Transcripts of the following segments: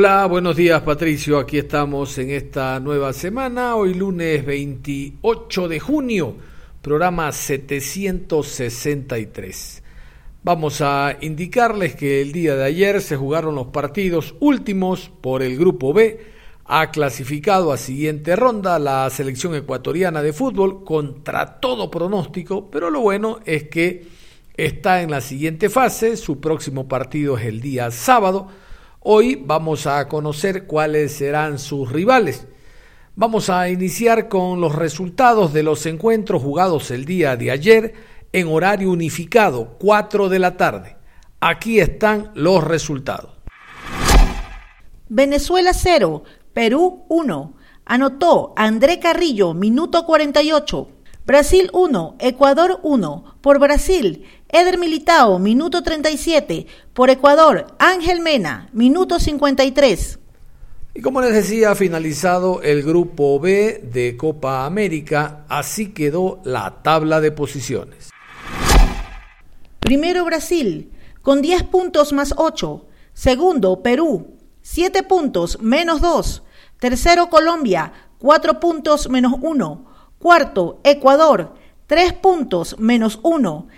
Hola, buenos días Patricio, aquí estamos en esta nueva semana, hoy lunes 28 de junio, programa 763. Vamos a indicarles que el día de ayer se jugaron los partidos últimos por el Grupo B. Ha clasificado a siguiente ronda la selección ecuatoriana de fútbol contra todo pronóstico, pero lo bueno es que está en la siguiente fase. Su próximo partido es el día sábado. Hoy vamos a conocer cuáles serán sus rivales. Vamos a iniciar con los resultados de los encuentros jugados el día de ayer en horario unificado, 4 de la tarde. Aquí están los resultados. Venezuela 0, Perú 1. Anotó André Carrillo, minuto 48. Brasil 1, Ecuador 1. Por Brasil, Eder Militao, minuto 37. Por Ecuador, Ángel Mena, minuto 53. Y como les decía, finalizado el grupo B de Copa América, así quedó la tabla de posiciones. Primero Brasil, con 10 puntos más 8. Segundo Perú, 7 puntos menos 2. Tercero Colombia, 4 puntos menos 1. Cuarto Ecuador, 3 puntos menos 1.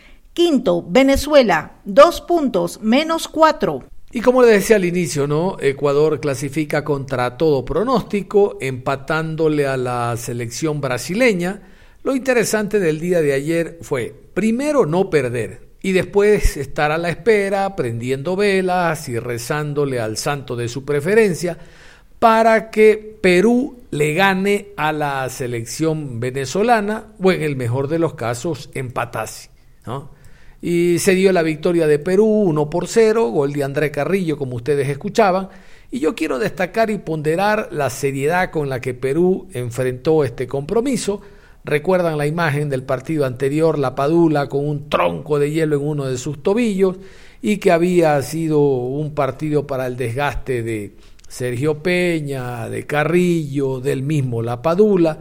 Quinto Venezuela, 2 puntos menos 4. Y como les decía al inicio, ¿no? Ecuador clasifica contra todo pronóstico, empatándole a la selección brasileña. Lo interesante del día de ayer fue, primero, no perder y después estar a la espera, prendiendo velas y rezándole al santo de su preferencia para que Perú le gane a la selección venezolana o en el mejor de los casos empatase. Y se dio la victoria de Perú 1 por 0, gol de André Carrillo como ustedes escuchaban. Y yo quiero destacar y ponderar la seriedad con la que Perú enfrentó este compromiso Recuerdan la imagen del partido anterior, la Padula con un tronco de hielo en uno de sus tobillos y que había sido un partido para el desgaste de Sergio Peña, de Carrillo, del mismo La Padula.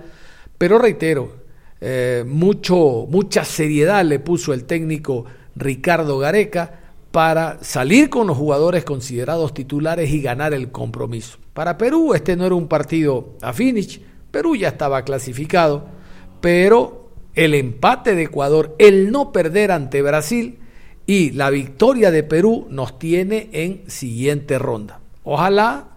Pero reitero, eh, mucho, mucha seriedad le puso el técnico Ricardo Gareca para salir con los jugadores considerados titulares y ganar el compromiso. Para Perú este no era un partido a finish, Perú ya estaba clasificado pero el empate de Ecuador, el no perder ante Brasil y la victoria de Perú nos tiene en siguiente ronda. Ojalá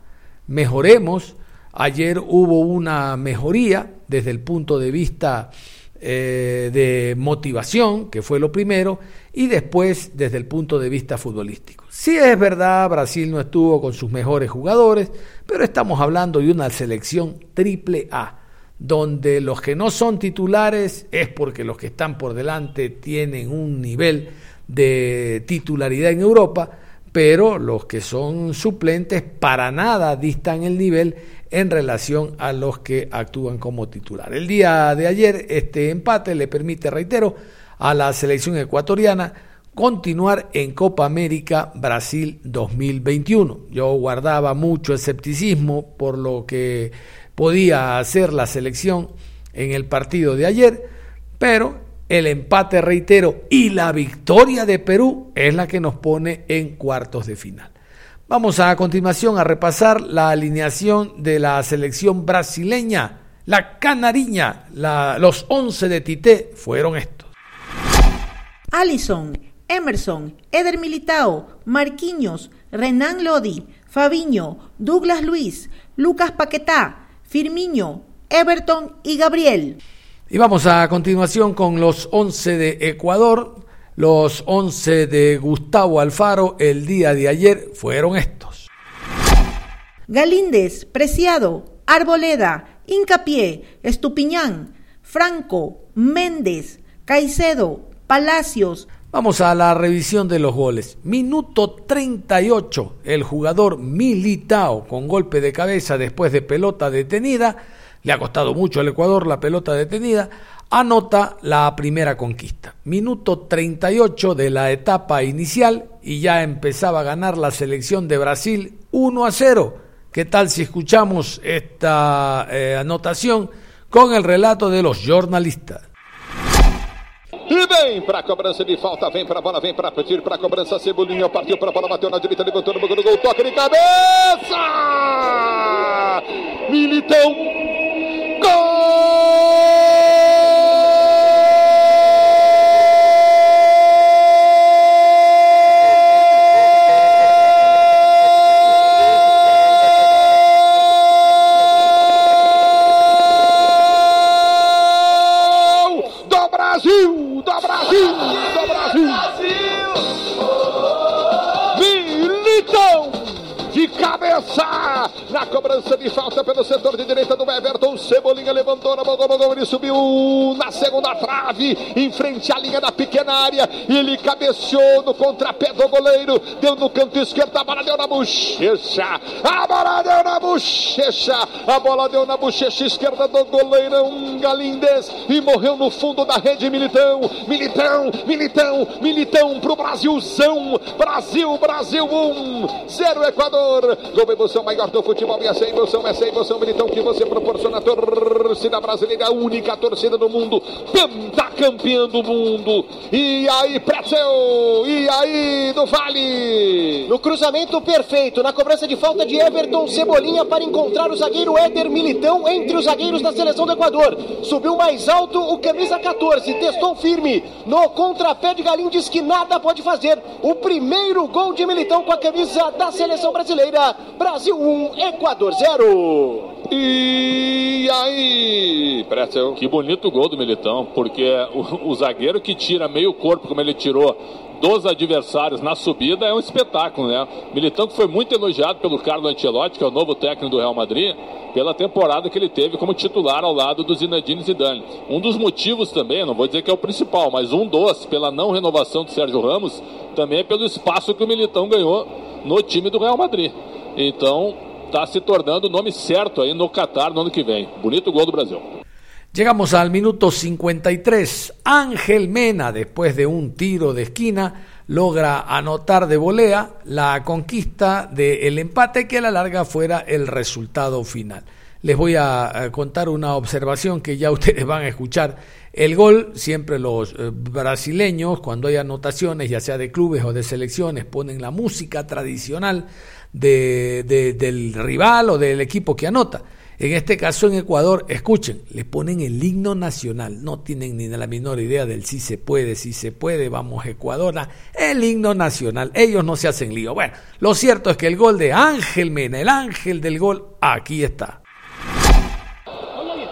mejoremos. Ayer hubo una mejoría desde el punto de vista eh, de motivación, que fue lo primero, y después desde el punto de vista futbolístico. Sí es verdad, Brasil no estuvo con sus mejores jugadores, pero estamos hablando de una selección triple A donde los que no son titulares es porque los que están por delante tienen un nivel de titularidad en Europa, pero los que son suplentes para nada distan el nivel en relación a los que actúan como titular. El día de ayer este empate le permite, reitero, a la selección ecuatoriana continuar en Copa América Brasil 2021. Yo guardaba mucho escepticismo por lo que podía hacer la selección en el partido de ayer, pero el empate, reitero, y la victoria de Perú es la que nos pone en cuartos de final. Vamos a, continuación a repasar la alineación de la selección brasileña, la canariña, los 11 de Tite fueron estos. Allison, Emerson, Eder Militao, Marquinhos, Renan Lodi, Fabiño, Douglas Luis, Lucas Paquetá, Firmiño, Everton y Gabriel. Y vamos a continuación con los 11 de Ecuador. Los 11 de Gustavo Alfaro el día de ayer fueron estos. Galíndez, Preciado, Arboleda, Incapié, Estupiñán, Franco, Méndez, Caicedo, Palacios. Vamos a la revisión de los goles. Minuto 38, el jugador Militao con golpe de cabeza después de pelota detenida, le ha costado mucho al Ecuador la pelota detenida, anota la primera conquista. Minuto 38 de la etapa inicial y ya empezaba a ganar la selección de Brasil 1 a 0. ¿Qué tal si escuchamos esta eh, anotación con el relato de los jornalistas? E vem para cobrança de falta, vem para bola, vem para pedir para cobrança. Cebolinha partiu para bola, bateu na direita, levantou no gol, toque de cabeça! Militão! Na cobrança de falta pelo setor de direita do Everton. Cebolinha levantou na mão, gol, ele subiu na segunda trave, em frente à linha da pequena área. Ele cabeceou no contrapé do goleiro, deu no canto esquerdo, a bola deu na bochecha. A bola deu na bochecha, a bola deu na bochecha esquerda do goleirão Galindez e morreu no fundo da rede Militão. Militão, Militão, Militão pro Brasilzão. Brasil, Brasil 1, um, 0 Equador. Gol emoção maior do futebol e essa emoção, essa emoção militão que você proporciona à torcida brasileira, a única torcida do mundo, pentacampeã do mundo. E aí, Pretzel, e aí, do Vale. No cruzamento perfeito, na cobrança de falta de Everton Cebolinha para encontrar o zagueiro Éder Militão entre os zagueiros da seleção do Equador. Subiu mais alto o camisa 14, testou firme no contrapé de Galinho, diz que nada pode fazer. O primeiro gol de Militão com a camisa da seleção brasileira. Brasil 1, Equador 0. E aí, Pretzel? Que bonito gol do Militão, porque o, o zagueiro que tira meio corpo, como ele tirou dos adversários na subida é um espetáculo, né? Militão que foi muito elogiado pelo Carlo Ancelotti, que é o novo técnico do Real Madrid, pela temporada que ele teve como titular ao lado do Zinedine Zidane. Um dos motivos também, não vou dizer que é o principal, mas um dos, pela não renovação do Sérgio Ramos, também é pelo espaço que o Militão ganhou no time do Real Madrid. Então, está se tornando o nome certo aí no Qatar no ano que vem. Bonito gol do Brasil. Llegamos al minuto 53. Ángel Mena, después de un tiro de esquina, logra anotar de volea la conquista del empate que a la larga fuera el resultado final. Les voy a contar una observación que ya ustedes van a escuchar. El gol, siempre los eh, brasileños, cuando hay anotaciones, ya sea de clubes o de selecciones, ponen la música tradicional de, del rival o del equipo que anota. En este caso en Ecuador, escuchen, le ponen el himno nacional, no tienen ni la menor idea del si se puede, si se puede, vamos Ecuador, el himno nacional, ellos no se hacen lío. Bueno, lo cierto es que el gol de Ángel Mena, el ángel del gol, aquí está.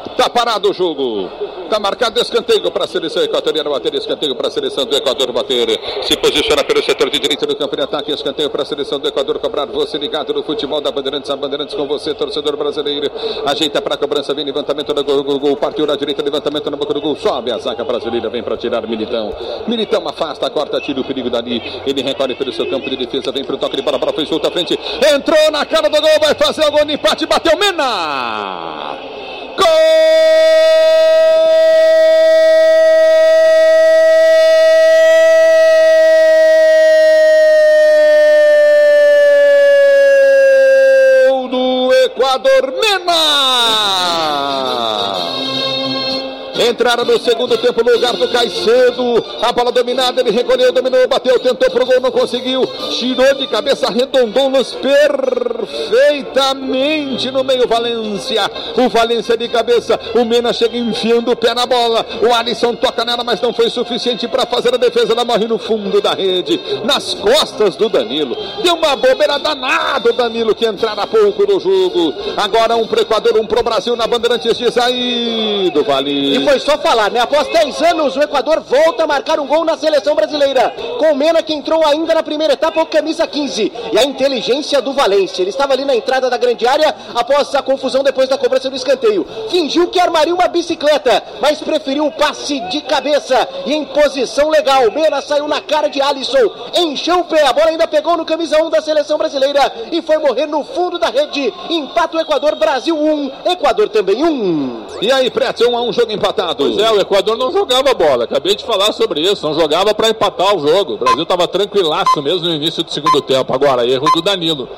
Está parado o jogo. Está marcado escanteio para a seleção equatoriana bater, escanteio para a seleção do Equador bater. Se posiciona pelo setor de direita do campo de ataque, escanteio para a seleção do Equador cobrar. Você ligado no futebol da Bandeirantes, a Bandeirantes com você, torcedor brasileiro. Ajeita para a cobrança, vem levantamento no gol, gol, gol, partiu na direita, levantamento na boca do gol, sobe a zaga brasileira, vem para tirar Militão. Militão afasta, corta, tira o perigo dali. Ele recolhe pelo seu campo de defesa, vem para o toque de bola, bola foi solta à frente. Entrou na cara do gol, vai fazer o gol de empate, bateu Mena! Gol do Equador Mena! Entraram no segundo tempo no lugar do Caicedo. A bola dominada, ele recolheu, dominou, bateu, tentou pro gol, não conseguiu. Tirou de cabeça, arredondou-nos perfeitamente no meio Valência. O Valência de cabeça, o Mena chega enfiando o pé na bola. O Alisson toca nela, mas não foi suficiente para fazer a defesa. Ela morre no fundo da rede, nas costas do Danilo. Deu uma bobeira danada o Danilo que entrara há pouco no jogo. Agora um pro Equador, um pro Brasil na Bandeirantes de do Vale. foi só falar, né? Após 10 anos, o Equador volta a marcar um gol na seleção brasileira. Com Mena que entrou ainda na primeira etapa, o camisa 15. E a inteligência do Valência. Ele estava ali na entrada da grande área após a confusão depois da cobrança do escanteio. Fingiu que armaria uma bicicleta, mas preferiu o passe de cabeça e em posição legal. Mena saiu na cara de Alisson, encheu o pé, a bola ainda pegou no camisa 1 da seleção brasileira e foi morrer no fundo da rede. Empata o Equador, Brasil 1, Equador também 1. E aí, Prete, 1 um a 1 um, jogo empatado. Pois é, o Equador não jogava bola. Acabei de falar sobre isso. Não jogava para empatar o jogo. O Brasil estava tranquilaço mesmo no início do segundo tempo. Agora, erro do Danilo.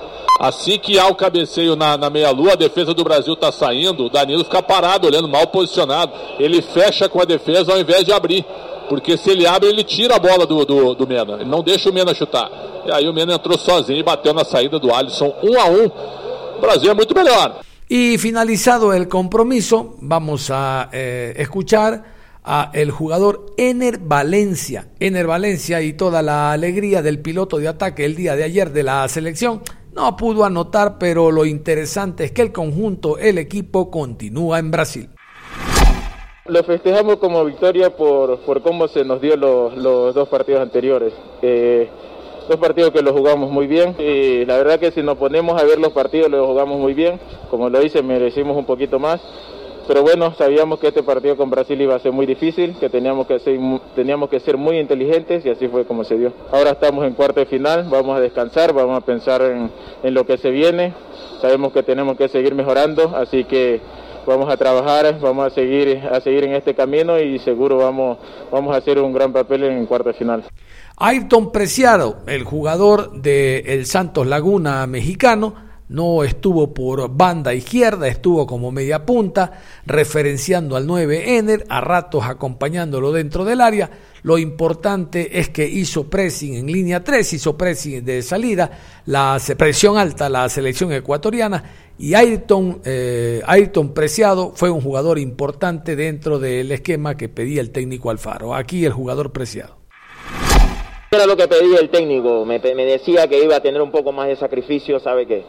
Assim que há o cabeceio na, na meia-lua, a defesa do Brasil está saindo, o Danilo fica parado, olhando mal posicionado. Ele fecha com a defesa ao invés de abrir. Porque se ele abre, ele tira a bola do, do, do Mena. Ele não deixa o Mena chutar. E aí o Mena entrou sozinho e bateu na saída do Alisson, um a um. O Brasil é muito melhor. Y finalizado el compromiso, vamos a eh, escuchar a el jugador Ener Valencia. Ener Valencia y toda la alegría del piloto de ataque el día de ayer de la selección. No pudo anotar, pero lo interesante es que el conjunto, el equipo, continúa en Brasil. Lo festejamos como victoria por, por cómo se nos dio los, dos partidos anteriores. Eh, dos partidos que los jugamos muy bien y la verdad que si nos ponemos a ver los partidos los jugamos muy bien. Como lo dice, merecimos un poquito más. Pero bueno, sabíamos que este partido con Brasil iba a ser muy difícil, que teníamos que ser, teníamos que ser muy inteligentes y así fue como se dio. Ahora estamos en cuarto de final, vamos a descansar, vamos a pensar en, lo que se viene. Sabemos que tenemos que seguir mejorando, así que vamos a trabajar, vamos a seguir, a seguir en este camino y seguro vamos, vamos a hacer un gran papel en cuarto de final. Ayrton Preciado, el jugador de el Santos Laguna mexicano, no estuvo por banda izquierda, estuvo como media punta, referenciando al 9 Ener, a ratos acompañándolo dentro del área. Lo importante es que hizo pressing en línea 3, hizo pressing de salida, la presión alta la selección ecuatoriana y Ayrton, eh, Ayrton Preciado fue un jugador importante dentro del esquema que pedía el técnico Alfaro. Aquí el jugador Preciado. Era lo que pedía el técnico, me, decía que iba a tener un poco más de sacrificio, sabe que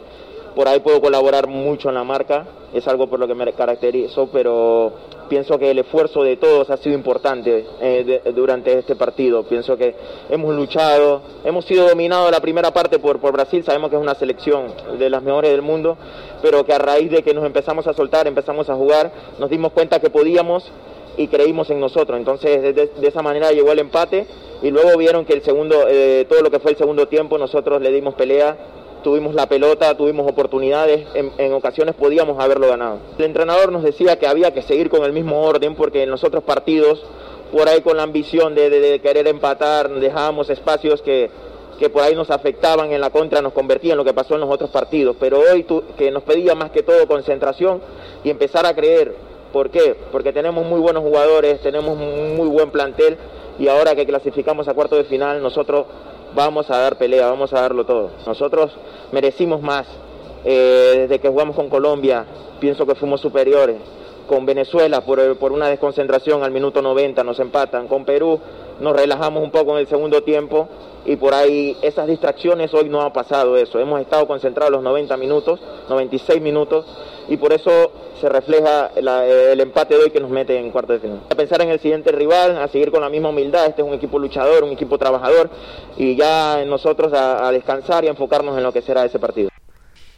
por ahí puedo colaborar mucho en la marca, es algo por lo que me caracterizo, pero pienso que el esfuerzo de todos ha sido importante eh, durante este partido. Pienso que hemos luchado, hemos sido dominados la primera parte por Brasil, sabemos que es una selección de las mejores del mundo, pero que a raíz de que nos empezamos a soltar, empezamos a jugar, nos dimos cuenta que podíamos y creímos en nosotros. Entonces de, de esa manera llegó el empate y luego vieron que el segundo, eh, todo lo que fue el segundo tiempo, nosotros le dimos pelea tuvimos la pelota, tuvimos oportunidades, en, ocasiones podíamos haberlo ganado. El entrenador nos decía que había que seguir con el mismo orden porque en los otros partidos, por ahí con la ambición de, querer empatar, dejábamos espacios que, que por ahí nos afectaban en la contra, nos convertían en lo que pasó en los otros partidos. Pero hoy que nos pedía más que todo concentración y empezar a creer. ¿Por qué? Porque tenemos muy buenos jugadores, tenemos muy buen plantel y ahora que clasificamos a cuarto de final, nosotros vamos a dar pelea, vamos a darlo todo. Nosotros merecimos más. Eh, desde que jugamos con Colombia, pienso que fuimos superiores. Con Venezuela, por, por, una desconcentración al minuto 90, nos empatan. Con Perú, nos relajamos un poco en el segundo tiempo y por ahí esas distracciones hoy no ha pasado eso. Hemos estado concentrados los 90 minutos, 96 minutos y por eso se refleja el empate de hoy que nos mete en cuarto de final. A pensar en el siguiente rival, a seguir con la misma humildad, este es un equipo luchador, un equipo trabajador y ya nosotros a, a descansar y a enfocarnos en lo que será ese partido.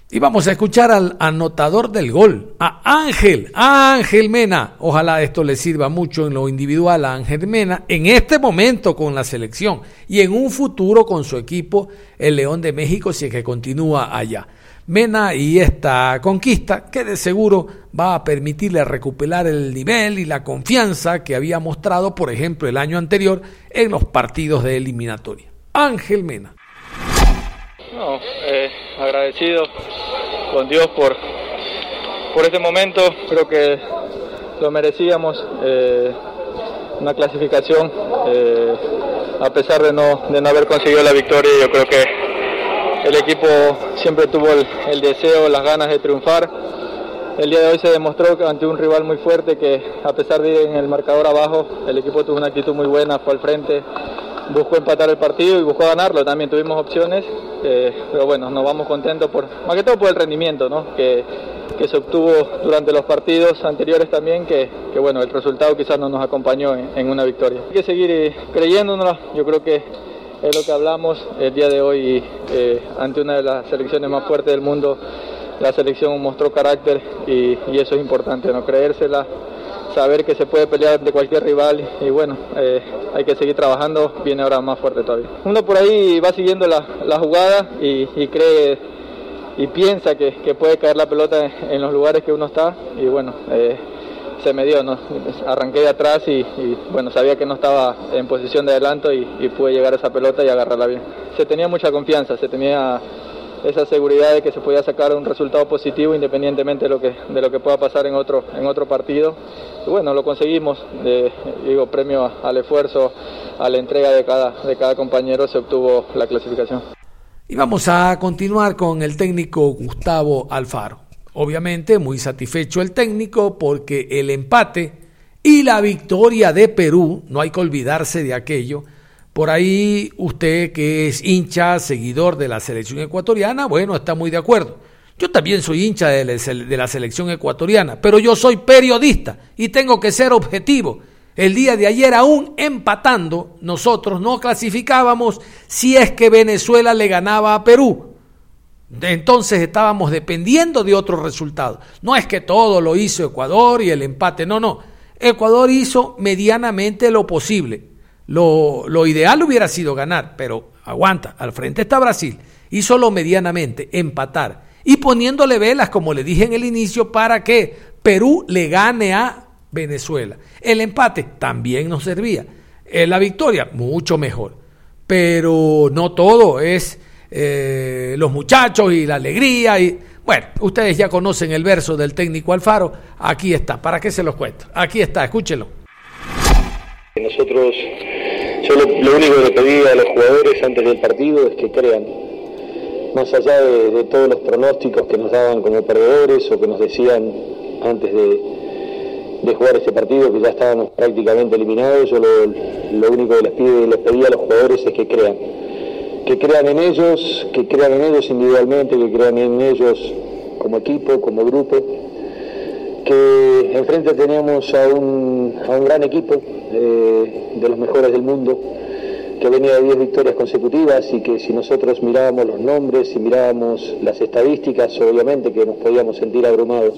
Y vamos a escuchar al anotador del gol, a Ángel, a Ángel Mena. Ojalá esto le sirva mucho en lo individual a Ángel Mena, en este momento con la selección y en un futuro con su equipo, el León de México, si es que continúa allá. Mena y esta conquista que de seguro va a permitirle recuperar el nivel y la confianza que había mostrado, por ejemplo, el año anterior en los partidos de eliminatoria. Ángel Mena. No, eh, agradecido con Dios por, por este momento, creo que lo merecíamos, eh, una clasificación, eh, a pesar de no, de no haber conseguido la victoria, yo creo que el equipo siempre tuvo el, el, deseo, las ganas de triunfar. El día de hoy se demostró que ante un rival muy fuerte que a pesar de ir en el marcador abajo, el equipo tuvo una actitud muy buena, fue al frente, buscó empatar el partido y buscó ganarlo, también tuvimos opciones, eh, pero bueno, nos vamos contentos por, más que todo por el rendimiento ¿no? que, que se obtuvo durante los partidos anteriores también, que, que bueno, el resultado quizás no nos acompañó en, una victoria. Hay que seguir eh, creyéndonos, yo creo que es lo que hablamos el día de hoy eh, ante una de las selecciones más fuertes del mundo. La selección mostró carácter y, y eso es importante, no creérsela, saber que se puede pelear de cualquier rival y bueno, eh, hay que seguir trabajando, viene ahora más fuerte todavía. Uno por ahí va siguiendo la, la jugada y, cree y piensa que, que, puede caer la pelota en, los lugares que uno está y bueno, eh, se me dio, ¿no? arranqué de atrás y, bueno, sabía que no estaba en posición de adelanto y pude llegar a esa pelota y agarrarla bien. Se tenía mucha confianza, se tenía esa seguridad de que se podía sacar un resultado positivo independientemente de lo que, de lo que pueda pasar en otro, en otro partido. Y bueno, lo conseguimos, digo, premio al esfuerzo, a la entrega de cada, de cada compañero se obtuvo la clasificación. Y vamos a continuar con el técnico Gustavo Alfaro. Obviamente muy satisfecho el técnico porque el empate y la victoria de Perú, no hay que olvidarse de aquello, por ahí usted que es hincha, seguidor de la selección ecuatoriana, bueno, está muy de acuerdo. Yo también soy hincha de la selección ecuatoriana, pero yo soy periodista y tengo que ser objetivo. El día de ayer, aún empatando, nosotros no clasificábamos si es que Venezuela le ganaba a Perú. Entonces estábamos dependiendo de otros resultados. No es que todo lo hizo Ecuador y el empate, no, no. Ecuador hizo medianamente lo posible. Lo, lo, ideal hubiera sido ganar, pero aguanta, al frente está Brasil. Hizo lo medianamente, empatar. Y poniéndole velas, como le dije en el inicio, para que Perú le gane a Venezuela. El empate también nos servía. La victoria, mucho mejor. Pero no todo es eh, los muchachos y la alegría. Y, bueno, ustedes ya conocen el verso del técnico Alfaro. Aquí está, ¿para qué se los cuento? Aquí está, escúchelo. Nosotros, yo lo, único que pedí a los jugadores antes del partido es que crean, más allá de, todos los pronósticos que nos daban como perdedores o que nos decían antes de, de jugar este partido, que ya estábamos prácticamente eliminados, yo lo, lo único que les, pido, les pedí a los jugadores es que crean, que crean en ellos, que crean en ellos individualmente, que crean en ellos como equipo, como grupo, que enfrente teníamos a un, a un gran equipo de los mejores del mundo que venía de 10 victorias consecutivas y que si nosotros mirábamos los nombres y mirábamos las estadísticas, obviamente que nos podíamos sentir abrumados,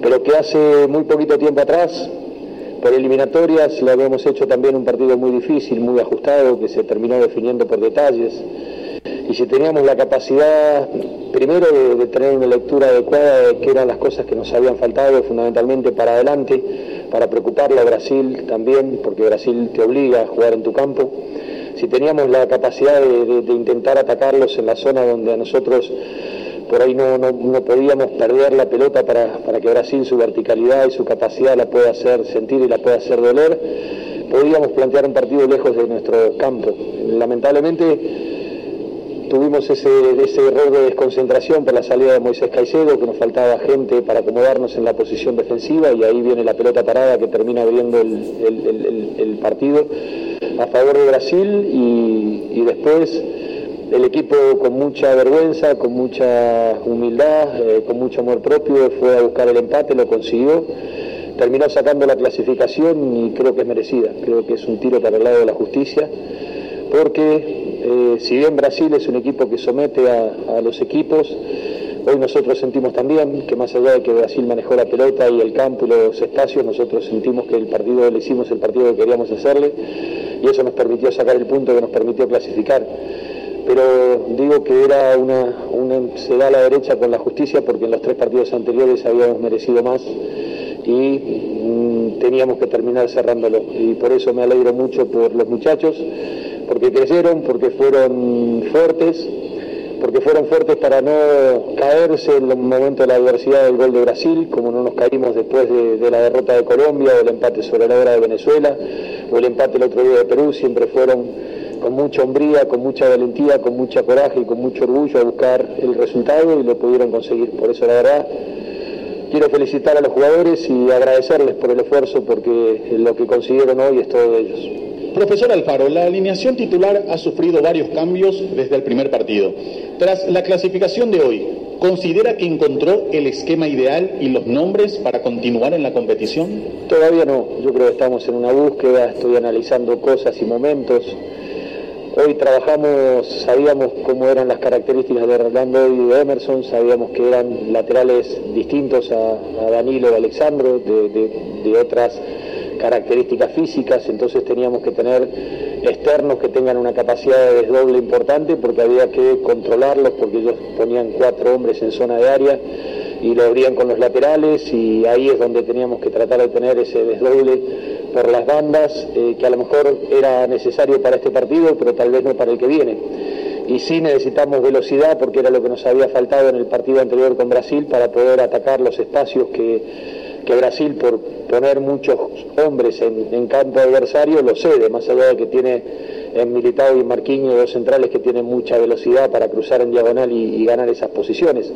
pero que hace muy poquito tiempo atrás, por eliminatorias, le habíamos hecho también un partido muy difícil, muy ajustado, que se terminó definiendo por detalles, y si teníamos la capacidad primero de, tener una lectura adecuada de qué eran las cosas que nos habían faltado fundamentalmente para adelante, para preocuparle a Brasil también, porque Brasil te obliga a jugar en tu campo. Si teníamos la capacidad de, de, de intentar atacarlos en la zona donde a nosotros por ahí no, no, no podíamos perder la pelota para, para, que Brasil su verticalidad y su capacidad la pueda hacer sentir y la pueda hacer doler, podíamos plantear un partido lejos de nuestro campo. Lamentablemente tuvimos ese, ese, error de desconcentración por la salida de Moisés Caicedo, que nos faltaba gente para acomodarnos en la posición defensiva y ahí viene la pelota parada que termina abriendo el, el, partido a favor de Brasil y, y, después el equipo con mucha vergüenza, con mucha humildad, eh, con mucho amor propio fue a buscar el empate, lo consiguió. Terminó sacando la clasificación y creo que es merecida, creo que es un tiro para el lado de la justicia, porque eh, si bien Brasil es un equipo que somete a, los equipos, hoy nosotros sentimos también que más allá de que Brasil manejó la pelota y el campo y los espacios, nosotros sentimos que el partido le hicimos el partido que queríamos hacerle y eso nos permitió sacar el punto que nos permitió clasificar. Pero digo que era una, se da a la derecha con la justicia porque en los tres partidos anteriores habíamos merecido más y mmm, teníamos que terminar cerrándolo. Y por eso me alegro mucho por los muchachos porque crecieron, porque fueron fuertes, porque fueron fuertes para no caerse en el momento de la adversidad del gol de Brasil, como no nos caímos después de, de la derrota de Colombia o el empate sobre la hora de Venezuela o el empate el otro día de Perú, siempre fueron con mucha hombría, con mucha valentía, con mucha coraje y con mucho orgullo a buscar el resultado y lo pudieron conseguir. Por eso la verdad quiero felicitar a los jugadores y agradecerles por el esfuerzo porque lo que consiguieron hoy es todo de ellos. Profesor Alfaro, la alineación titular ha sufrido varios cambios desde el primer partido. Tras la clasificación de hoy, ¿considera que encontró el esquema ideal y los nombres para continuar en la competición? Todavía no, yo creo que estamos en una búsqueda, estoy analizando cosas y momentos. Hoy trabajamos, sabíamos cómo eran las características de Rolando y de Emerson, sabíamos que eran laterales distintos a, Danilo y Alexandro, de, de otras características físicas, entonces teníamos que tener externos que tengan una capacidad de desdoble importante porque había que controlarlos porque ellos ponían cuatro hombres en zona de área y lo abrían con los laterales y ahí es donde teníamos que tratar de tener ese desdoble por las bandas eh, que a lo mejor era necesario para este partido pero tal vez no para el que viene. Y sí necesitamos velocidad porque era lo que nos había faltado en el partido anterior con Brasil para poder atacar los espacios que que Brasil por poner muchos hombres en, campo adversario lo cede, más allá de que tiene en Militao y Marquinhos dos centrales que tienen mucha velocidad para cruzar en diagonal y, ganar esas posiciones.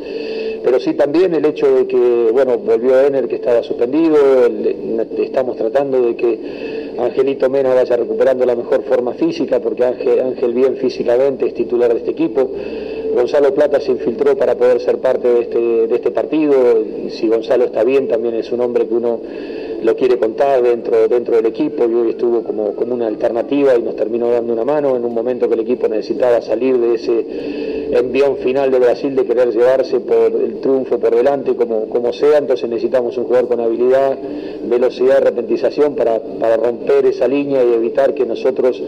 Pero sí también el hecho de que, bueno, volvió Ener que estaba suspendido, estamos tratando de que Angelito Mena vaya recuperando la mejor forma física, porque Ángel, Ángel bien físicamente es titular de este equipo. Gonzalo Plata se infiltró para poder ser parte de este, de este partido. Si Gonzalo está bien, también es un hombre que uno lo quiere contar dentro, del equipo y hoy estuvo como, una alternativa y nos terminó dando una mano en un momento que el equipo necesitaba salir de ese envión final de Brasil de querer llevarse por el triunfo por delante como, sea, entonces necesitamos un jugador con habilidad, velocidad, repentización para romper esa línea y evitar que nosotros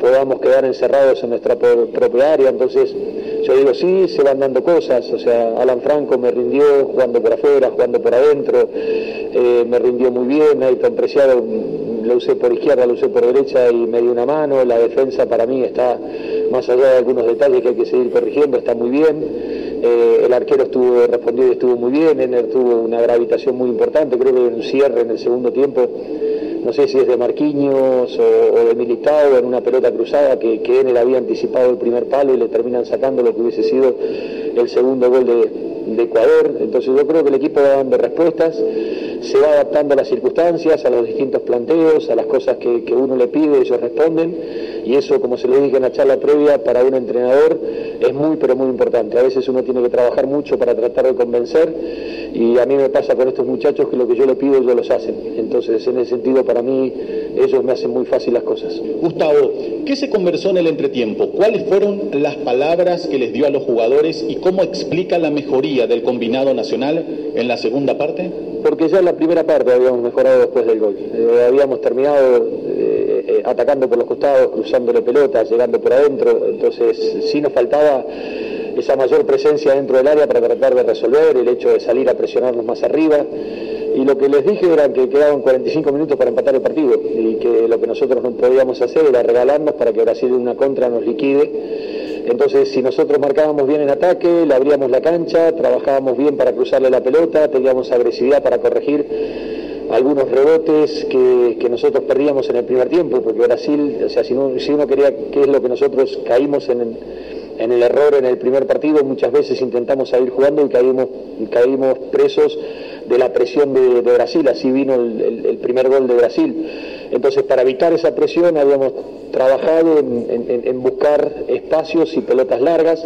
podamos quedar encerrados en nuestra propia área, entonces yo digo, sí, se van dando cosas, o sea, Alan Franco me rindió jugando por afuera, jugando por adentro, eh, me rindió muy bien, tan Preciado lo usé por izquierda, lo usé por derecha y me dio una mano, la defensa para mí está, más allá de algunos detalles que hay que seguir corrigiendo, está muy bien, eh, el arquero estuvo respondido y estuvo muy bien, Ener tuvo una gravitación muy importante, creo que un cierre en el segundo tiempo no sé si es de Marquinhos o, de Militao en una pelota cruzada que, que él había anticipado el primer palo y le terminan sacando lo que hubiese sido el segundo gol de, Ecuador. Entonces yo creo que el equipo va dando respuestas, se va adaptando a las circunstancias, a los distintos planteos, a las cosas que, que uno le pide, ellos responden y eso, como se lo dije en la charla previa, para un entrenador es muy, pero muy importante. A veces uno tiene que trabajar mucho para tratar de convencer y a mí me pasa con estos muchachos que lo que yo le pido ellos los hacen. Entonces, en ese sentido, para mí, ellos me hacen muy fácil las cosas. Gustavo, ¿qué se conversó en el entretiempo? ¿Cuáles fueron las palabras que les dio a los jugadores y cómo explica la mejoría del combinado nacional en la segunda parte? Porque ya en la primera parte habíamos mejorado después del gol. Eh, habíamos terminado eh, eh, atacando por los costados, cruzándole pelotas, llegando por adentro, entonces sí nos faltaba esa mayor presencia dentro del área para tratar de resolver, el hecho de salir a presionarnos más arriba. Y lo que les dije era que quedaban 45 minutos para empatar el partido y que lo que nosotros no podíamos hacer era regalarnos para que Brasil una contra nos liquide. Entonces, si nosotros marcábamos bien en ataque, le abríamos la cancha, trabajábamos bien para cruzarle la pelota, teníamos agresividad para corregir algunos rebotes que, nosotros perdíamos en el primer tiempo, porque Brasil, o sea, si, si uno quería, qué es lo que nosotros caímos en el, en el error en el primer partido, muchas veces intentamos salir jugando y caímos, caímos presos de la presión de, Brasil, así vino el, primer gol de Brasil. Entonces, para evitar esa presión, habíamos trabajado en buscar espacios y pelotas largas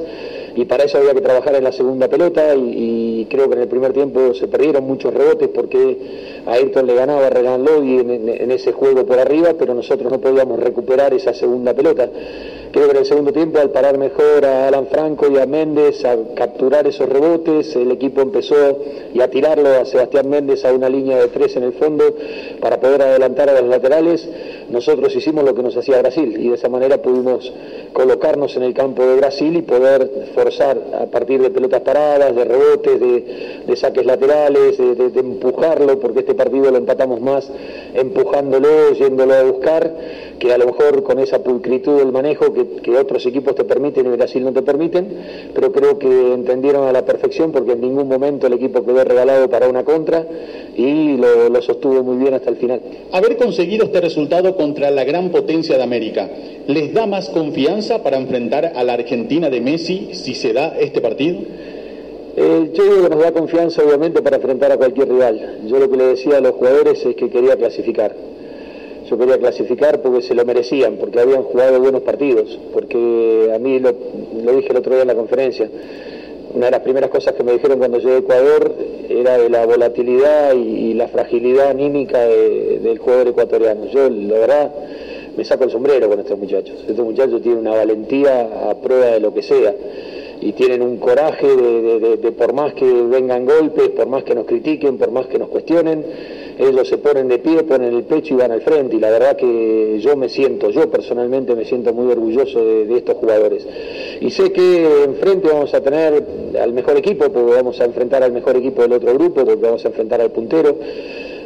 y para eso había que trabajar en la segunda pelota y, creo que en el primer tiempo se perdieron muchos rebotes porque a Ayrton le ganaba a Regan Lodi en, ese juego por arriba, pero nosotros no podíamos recuperar esa segunda pelota. Creo que en el segundo tiempo, al parar mejor a Alan Franco y a Méndez a capturar esos rebotes, el equipo empezó y a tirarlo a Sebastián Méndez a una línea de tres en el fondo para poder adelantar a los laterales. Nosotros hicimos lo que nos hacía Brasil y de esa manera pudimos colocarnos en el campo de Brasil y poder forzar a partir de pelotas paradas, de rebotes, de, saques laterales, de, empujarlo, porque este partido lo empatamos más empujándolo, yéndolo a buscar, que a lo mejor con esa pulcritud del manejo que, otros equipos te permiten y Brasil no te permiten, pero creo que entendieron a la perfección porque en ningún momento el equipo quedó regalado para una contra y lo, lo sostuvo muy bien hasta el final. Haber conseguido este resultado contra la gran potencia de América, ¿les da más confianza para enfrentar a la Argentina de Messi si se da este partido? Eh, yo digo que nos da confianza obviamente para enfrentar a cualquier rival. Yo lo que le decía a los jugadores es que quería clasificar. Yo quería clasificar porque se lo merecían, porque habían jugado buenos partidos, porque a mí lo, dije el otro día en la conferencia, una de las primeras cosas que me dijeron cuando llegué a Ecuador era de la volatilidad y, la fragilidad anímica del jugador ecuatoriano. Yo, la verdad, me saco el sombrero con estos muchachos. Estos muchachos tienen una valentía a prueba de lo que sea y tienen un coraje de, por más que vengan golpes, por más que nos critiquen, por más que nos cuestionen, ellos se ponen de pie, ponen el pecho y van al frente. Y la verdad que yo me siento, yo personalmente me siento muy orgulloso de, estos jugadores. Y sé que enfrente vamos a tener al mejor equipo, porque vamos a enfrentar al mejor equipo del otro grupo, porque vamos a enfrentar al puntero.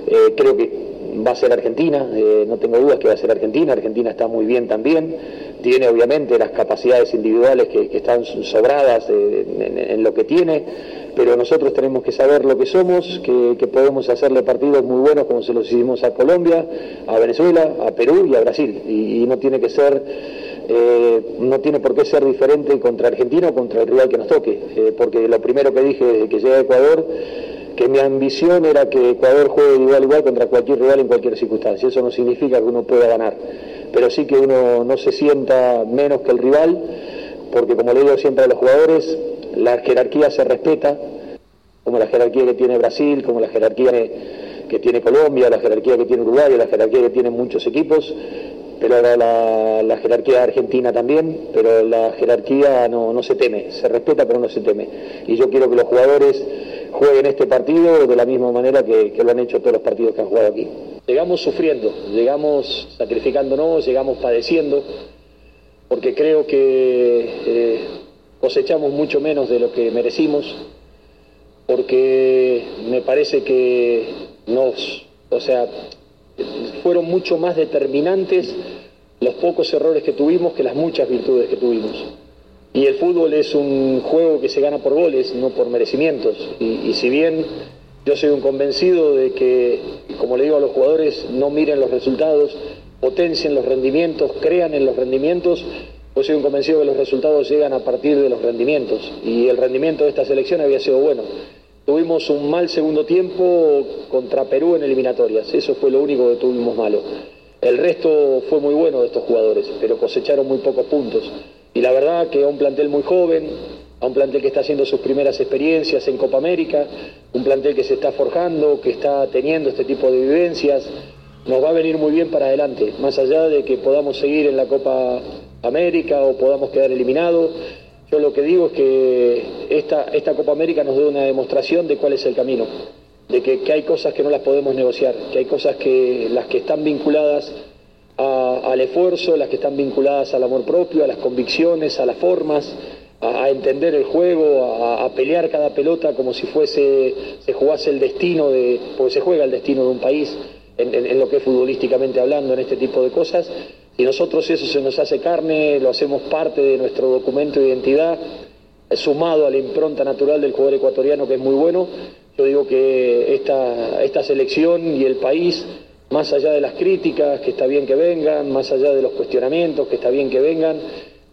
Eh, creo que va a ser Argentina, eh, no tengo dudas que va a ser Argentina, Argentina está muy bien también, tiene obviamente las capacidades individuales que, están sobradas eh, en, lo que tiene, pero nosotros tenemos que saber lo que somos, que, podemos hacerle partidos muy buenos como se los hicimos a Colombia, a Venezuela, a Perú y a Brasil, y, no tiene que ser... Eh, no tiene por qué ser diferente contra Argentina o contra el rival que nos toque, porque lo primero que dije desde que llegué a Ecuador que mi ambición era que Ecuador juegue igual igual contra cualquier rival en cualquier circunstancia. Eso no significa que uno pueda ganar, pero sí que uno no se sienta menos que el rival, porque como le digo siempre a los jugadores, la jerarquía se respeta, como la jerarquía que tiene Brasil, como la jerarquía que tiene Colombia, la jerarquía que tiene Uruguay, la jerarquía que tienen muchos equipos, pero la, la, jerarquía argentina también, pero la jerarquía no, no se teme, se respeta pero no se teme. Y yo quiero que los jugadores jueguen este partido de la misma manera que, lo han hecho todos los partidos que han jugado aquí. Llegamos sufriendo, llegamos sacrificándonos, llegamos padeciendo, porque creo que eh, cosechamos mucho menos de lo que merecimos, porque me parece que nos, o sea, fueron mucho más determinantes los pocos errores que tuvimos que las muchas virtudes que tuvimos. Y el fútbol es un juego que se gana por goles, no por merecimientos. Y, si bien yo soy un convencido de que, como le digo a los jugadores, no miren los resultados, potencien los rendimientos, crean en los rendimientos, pues soy un convencido que los resultados llegan a partir de los rendimientos. Y el rendimiento de esta selección había sido bueno. Tuvimos un mal segundo tiempo contra Perú en eliminatorias, eso fue lo único que tuvimos malo. El resto fue muy bueno de estos jugadores, pero cosecharon muy pocos puntos. Y la verdad que a un plantel muy joven, a un plantel que está haciendo sus primeras experiencias en Copa América, un plantel que se está forjando, que está teniendo este tipo de vivencias, nos va a venir muy bien para adelante, más allá de que podamos seguir en la Copa América o podamos quedar eliminados. Yo lo que digo es que esta, esta Copa América nos da una demostración de cuál es el camino, de que, hay cosas que no las podemos negociar, que hay cosas que las que están vinculadas al esfuerzo, las que están vinculadas al amor propio, a las convicciones, a las formas, a, entender el juego, a, pelear cada pelota como si fuese, se jugase el destino de, porque se juega el destino de un país en, lo que es futbolísticamente hablando, en este tipo de cosas. Y nosotros eso se nos hace carne, lo hacemos parte de nuestro documento de identidad, sumado a la impronta natural del jugador ecuatoriano que es muy bueno. Yo digo que esta, esta selección y el país más allá de las críticas, que está bien que vengan, más allá de los cuestionamientos, que está bien que vengan,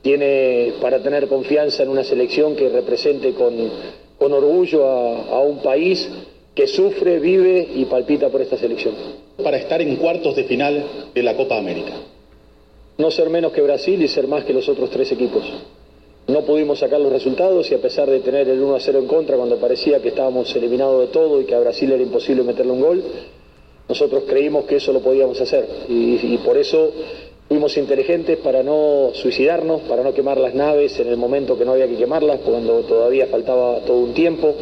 tiene para tener confianza en una selección que represente con, con orgullo a, a un país que sufre, vive y palpita por esta selección. Para estar en cuartos de final de la Copa América. No ser menos que Brasil y ser más que los otros tres equipos. No pudimos sacar los resultados y a pesar de tener el 1 a 0 en contra cuando parecía que estábamos eliminados de todo y que a Brasil era imposible meterle un gol, nosotros creímos que eso lo podíamos hacer y, por eso fuimos inteligentes para no suicidarnos, para no quemar las naves en el momento que no había que quemarlas, cuando todavía faltaba todo un tiempo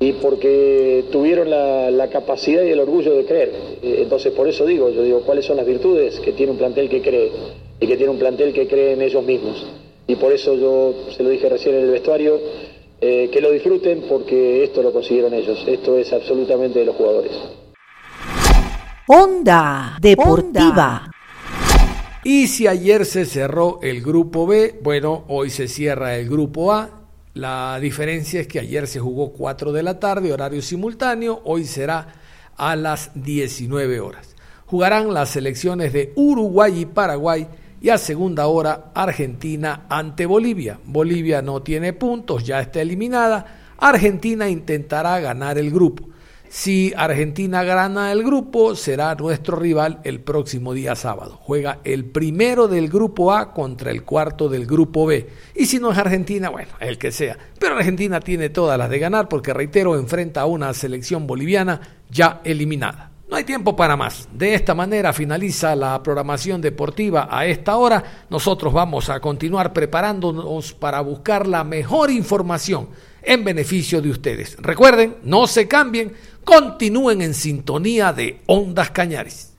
y porque tuvieron la, capacidad y el orgullo de creer. Eh, entonces por eso digo, yo digo, ¿cuáles son las virtudes que tiene un plantel que cree y que tiene un plantel que cree en ellos mismos? Y por eso yo se lo dije recién en el vestuario, eh, que lo disfruten porque esto lo consiguieron ellos, esto es absolutamente de los jugadores. Onda Deportiva. Y si ayer se cerró el grupo B, bueno, hoy se cierra el grupo A. La diferencia es que ayer se jugó 4 de la tarde, horario simultáneo, hoy será a las 19 horas. Jugarán las selecciones de Uruguay y Paraguay y a segunda hora Argentina ante Bolivia. Bolivia no tiene puntos, ya está eliminada. Argentina intentará ganar el grupo. Si Argentina gana el grupo, será nuestro rival el próximo día sábado. Juega el primero del grupo A contra el cuarto del grupo B. Y si no es Argentina, bueno, el que sea. Pero Argentina tiene todas las de ganar porque, reitero, enfrenta a una selección boliviana ya eliminada. No hay tiempo para más. De esta manera finaliza la programación deportiva a esta hora. Nosotros vamos a continuar preparándonos para buscar la mejor información en beneficio de ustedes. Recuerden, no se cambien, continúen en sintonía de Ondas Cañares.